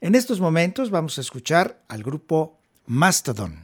En estos momentos vamos a escuchar al grupo Mastodon.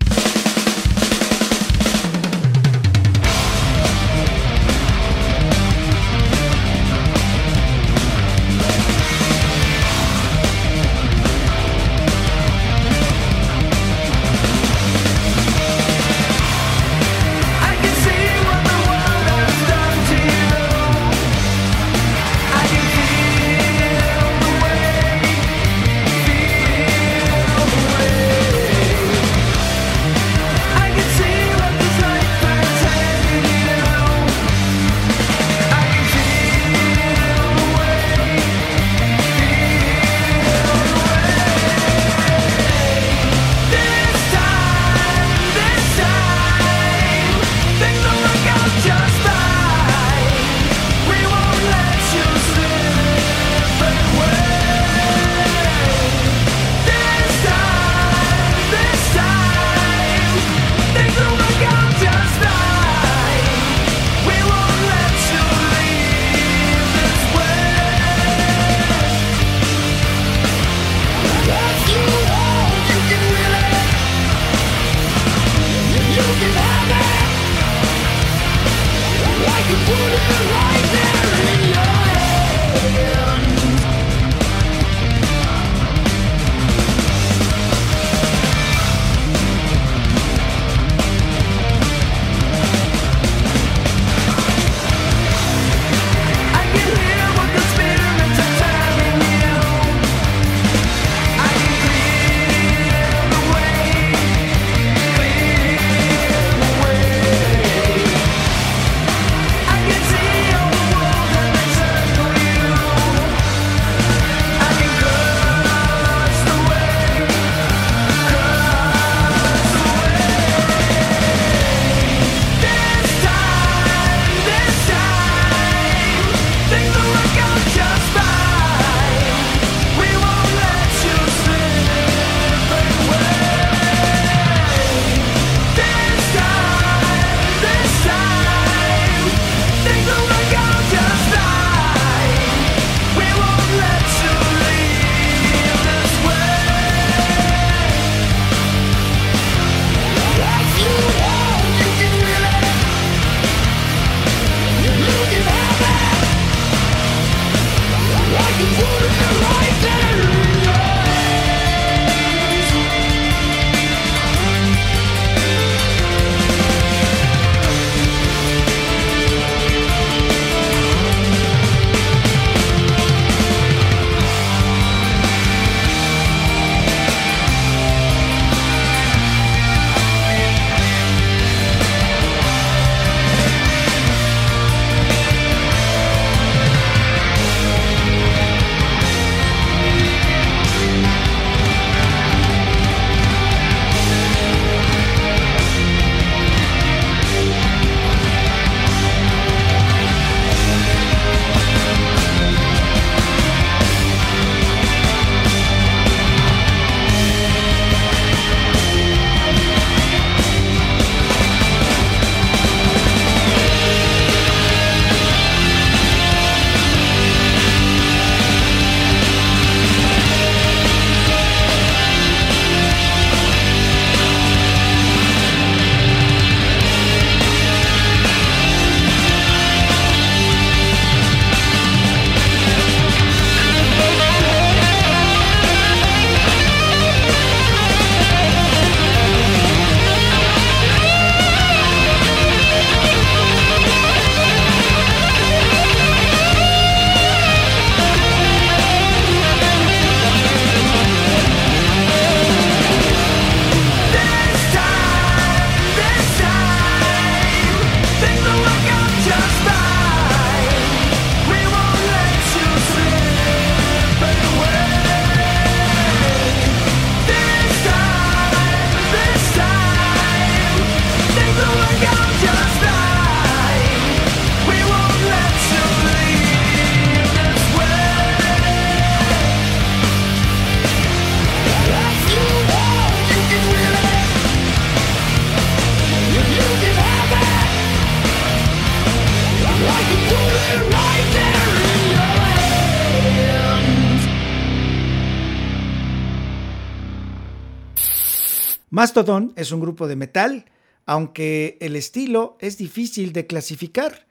Mastodon es un grupo de metal, aunque el estilo es difícil de clasificar.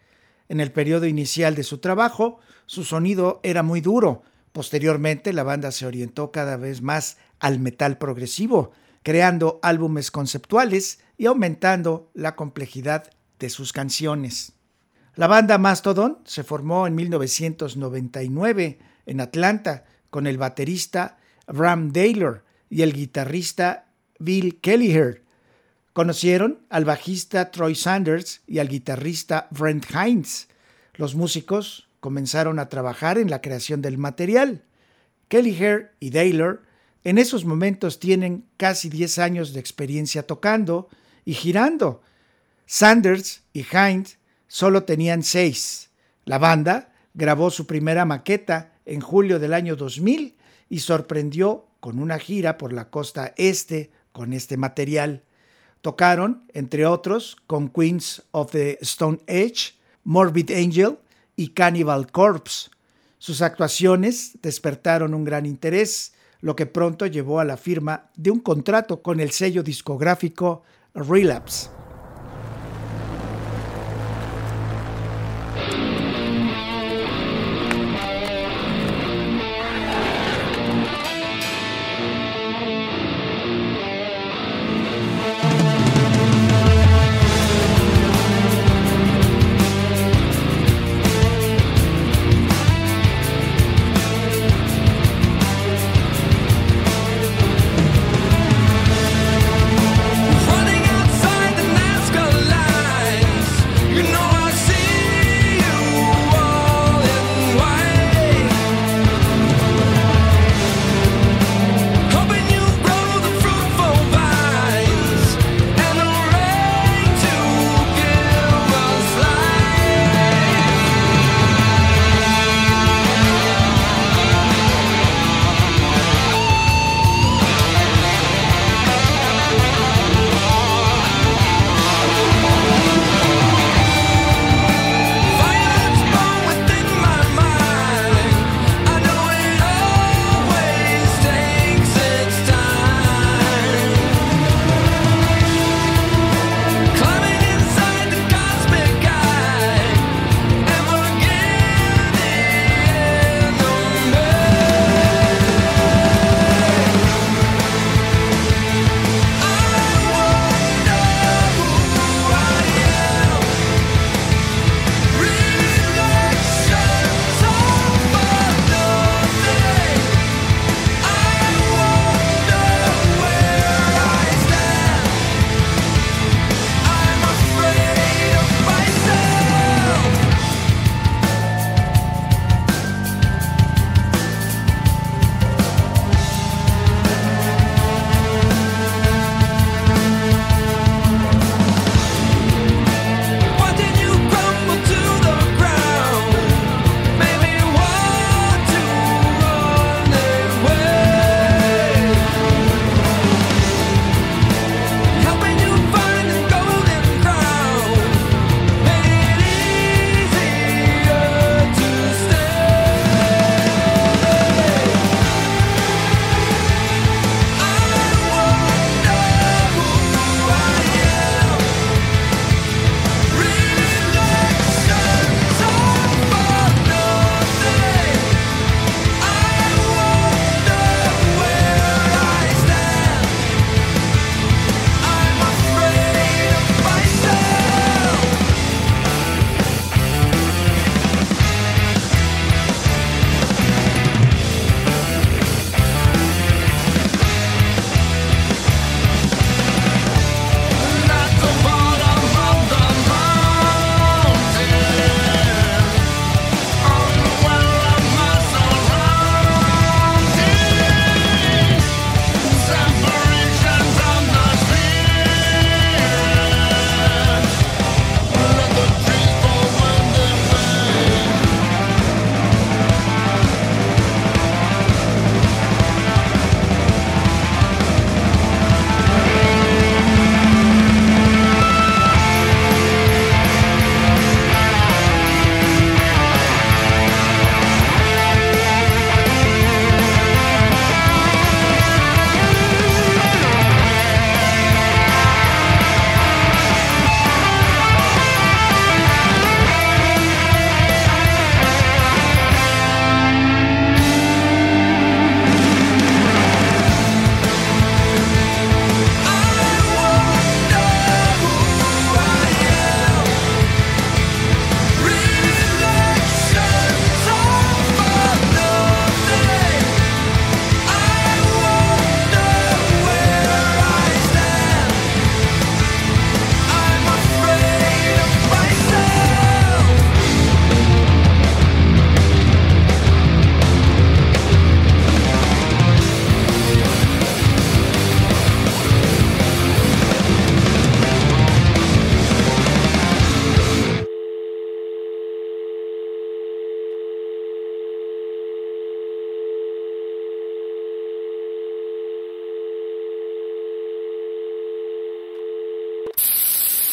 En el periodo inicial de su trabajo, su sonido era muy duro. Posteriormente, la banda se orientó cada vez más al metal progresivo, creando álbumes conceptuales y aumentando la complejidad de sus canciones. La banda Mastodon se formó en 1999 en Atlanta con el baterista Ram Taylor y el guitarrista Bill Kelliher. Conocieron al bajista Troy Sanders y al guitarrista Brent Hines. Los músicos comenzaron a trabajar en la creación del material. Kelliher y Taylor en esos momentos tienen casi 10 años de experiencia tocando y girando. Sanders y Hines solo tenían 6. La banda grabó su primera maqueta en julio del año 2000 y sorprendió con una gira por la costa este con este material. Tocaron, entre otros, con Queens of the Stone Age, Morbid Angel y Cannibal Corpse. Sus actuaciones despertaron un gran interés, lo que pronto llevó a la firma de un contrato con el sello discográfico Relapse.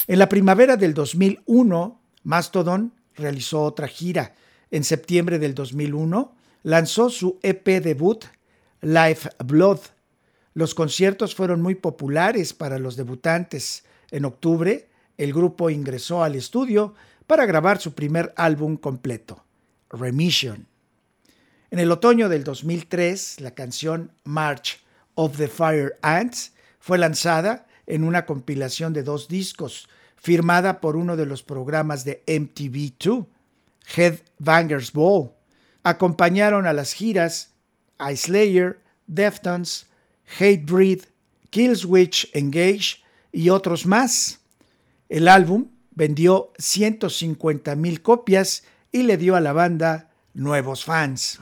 En la primavera del 2001, Mastodon realizó otra gira. En septiembre del 2001 lanzó su EP debut, Life Blood. Los conciertos fueron muy populares para los debutantes. En octubre, el grupo ingresó al estudio para grabar su primer álbum completo, Remission. En el otoño del 2003, la canción March of the Fire Ants fue lanzada en una compilación de dos discos, firmada por uno de los programas de MTV2, Headbangers Ball. Acompañaron a las giras a Slayer, Deftones, Hatebreed, Killswitch Engage y otros más. El álbum vendió 150.000 copias y le dio a la banda nuevos fans.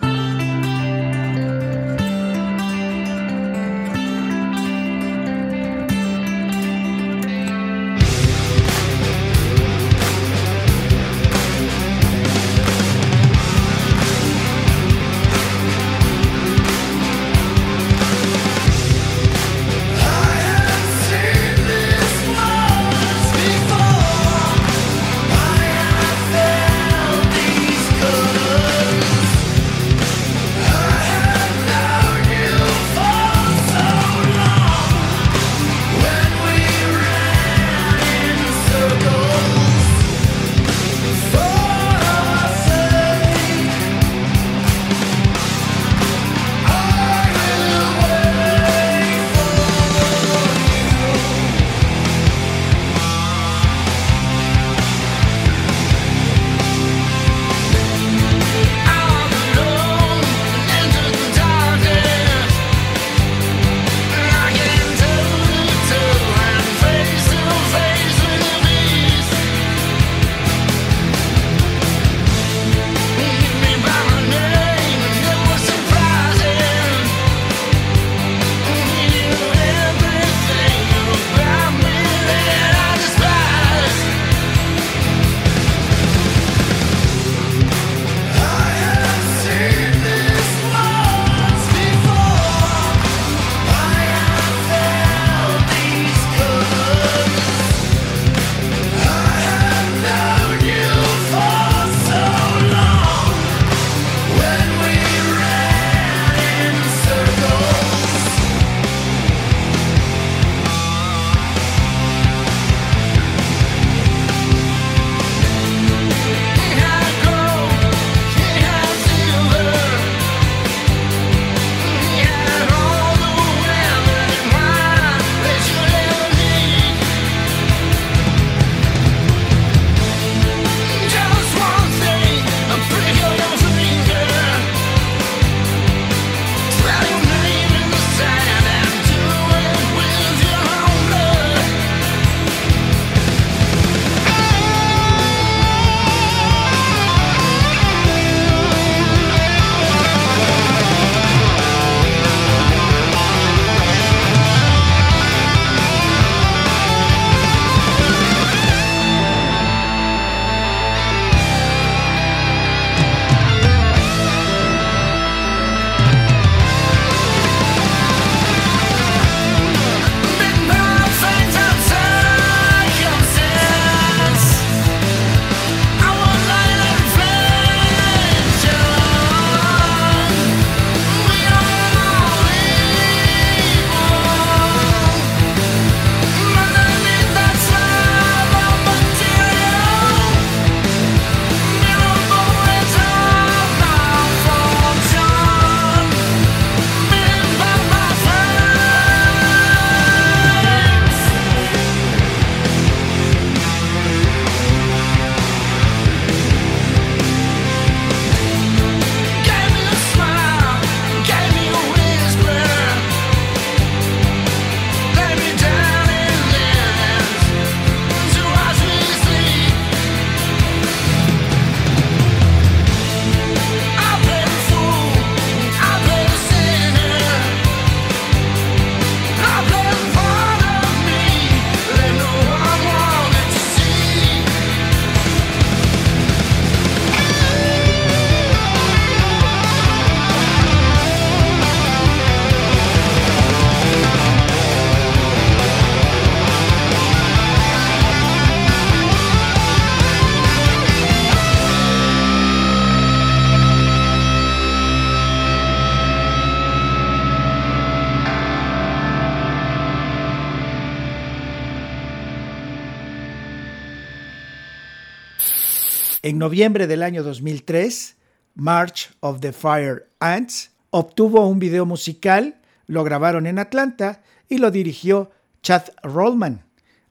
Noviembre del año 2003, March of the Fire Ants obtuvo un video musical, lo grabaron en Atlanta y lo dirigió Chad Rollman.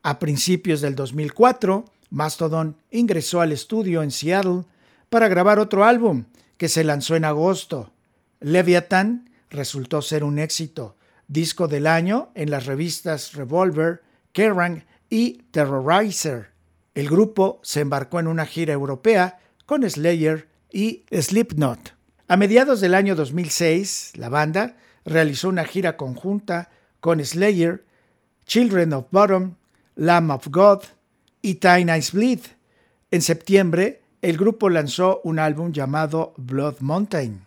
A principios del 2004, Mastodon ingresó al estudio en Seattle para grabar otro álbum que se lanzó en agosto. Leviathan resultó ser un éxito, disco del año en las revistas Revolver, Kerrang y Terrorizer. El grupo se embarcó en una gira europea con Slayer y Slipknot. A mediados del año 2006, la banda realizó una gira conjunta con Slayer, Children of Bottom, Lamb of God y Tiny Ice Bleed. En septiembre, el grupo lanzó un álbum llamado Blood Mountain.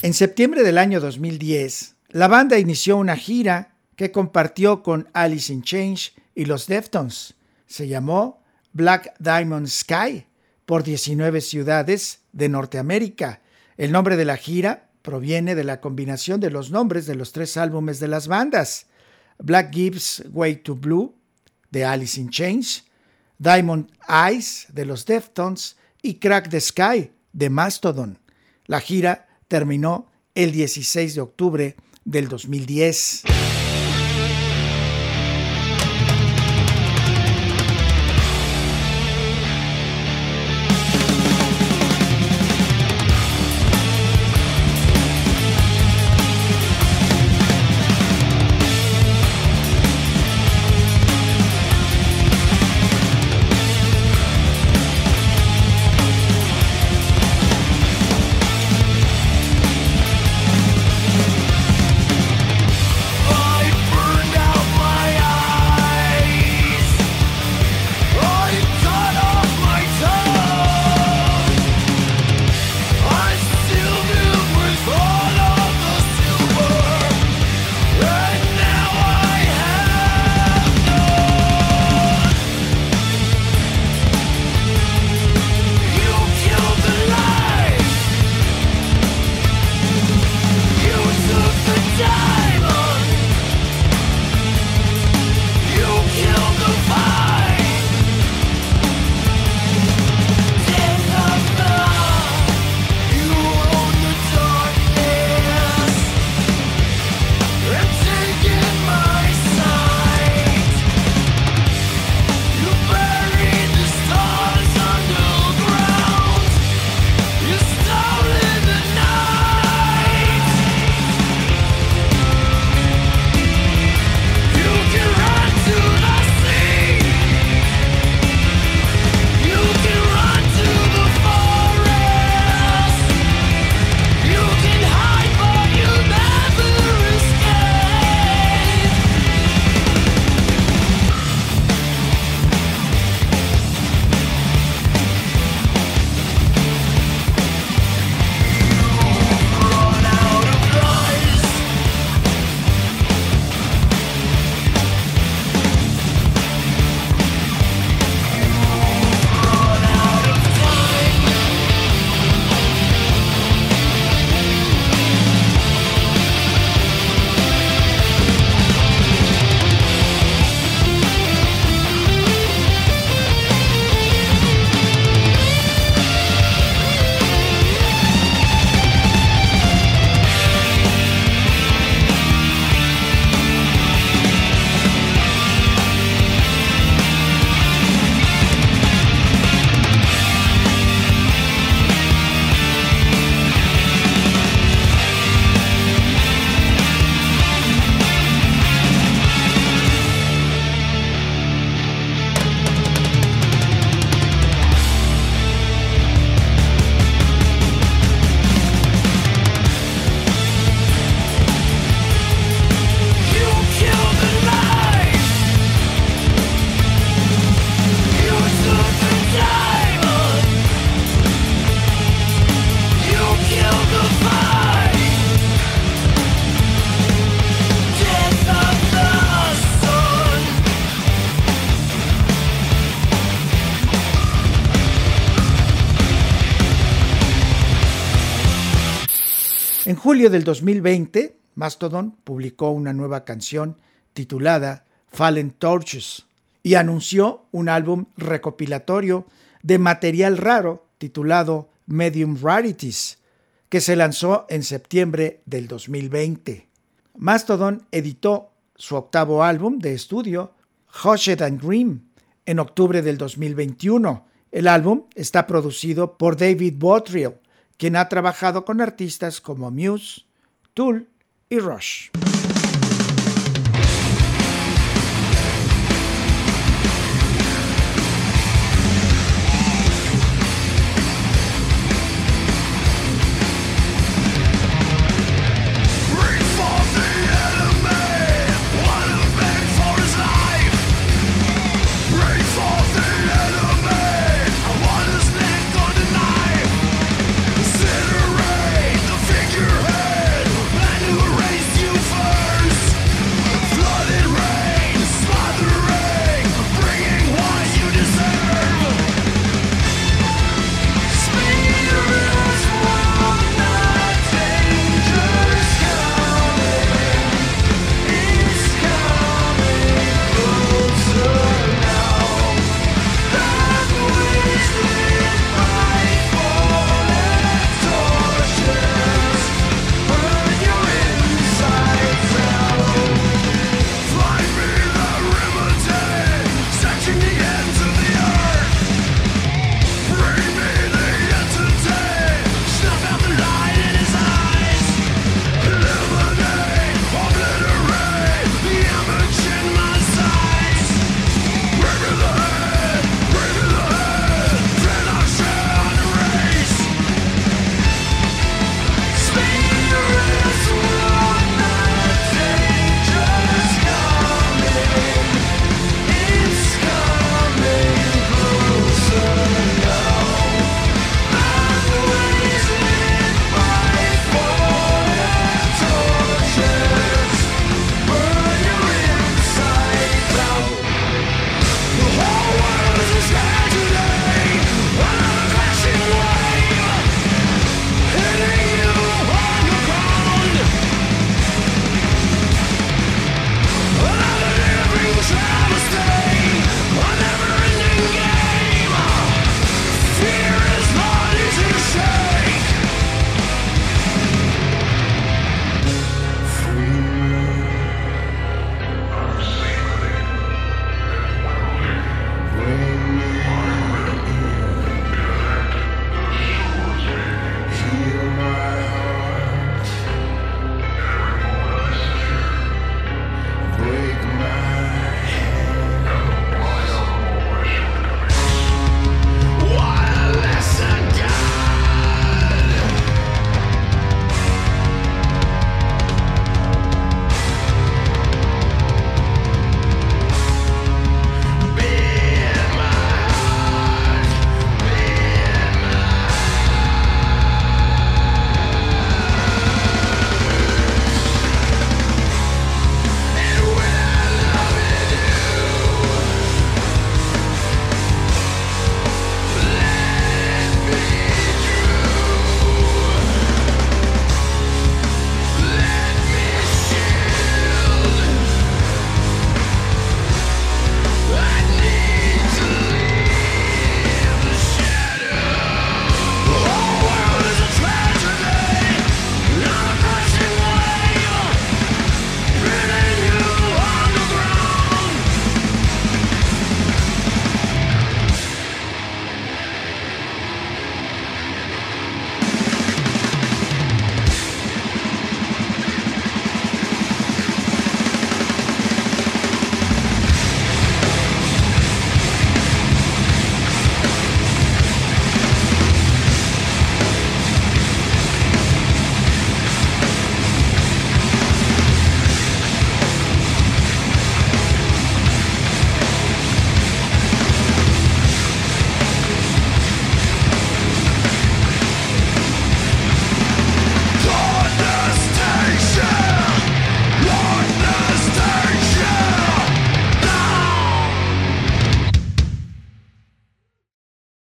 En septiembre del año 2010, la banda inició una gira que compartió con Alice in Change y los Deftones. Se llamó Black Diamond Sky por 19 ciudades de Norteamérica. El nombre de la gira proviene de la combinación de los nombres de los tres álbumes de las bandas. Black Gives Way to Blue de Alice in Chains, Diamond Eyes de los Deftones y Crack the Sky de Mastodon. La gira terminó el 16 de octubre del 2010. En julio del 2020, Mastodon publicó una nueva canción titulada Fallen Torches y anunció un álbum recopilatorio de material raro titulado Medium Rarities, que se lanzó en septiembre del 2020. Mastodon editó su octavo álbum de estudio, Hushed and Grim, en octubre del 2021. El álbum está producido por David Bottrill, quien ha trabajado con artistas como Muse, Tool y Rush.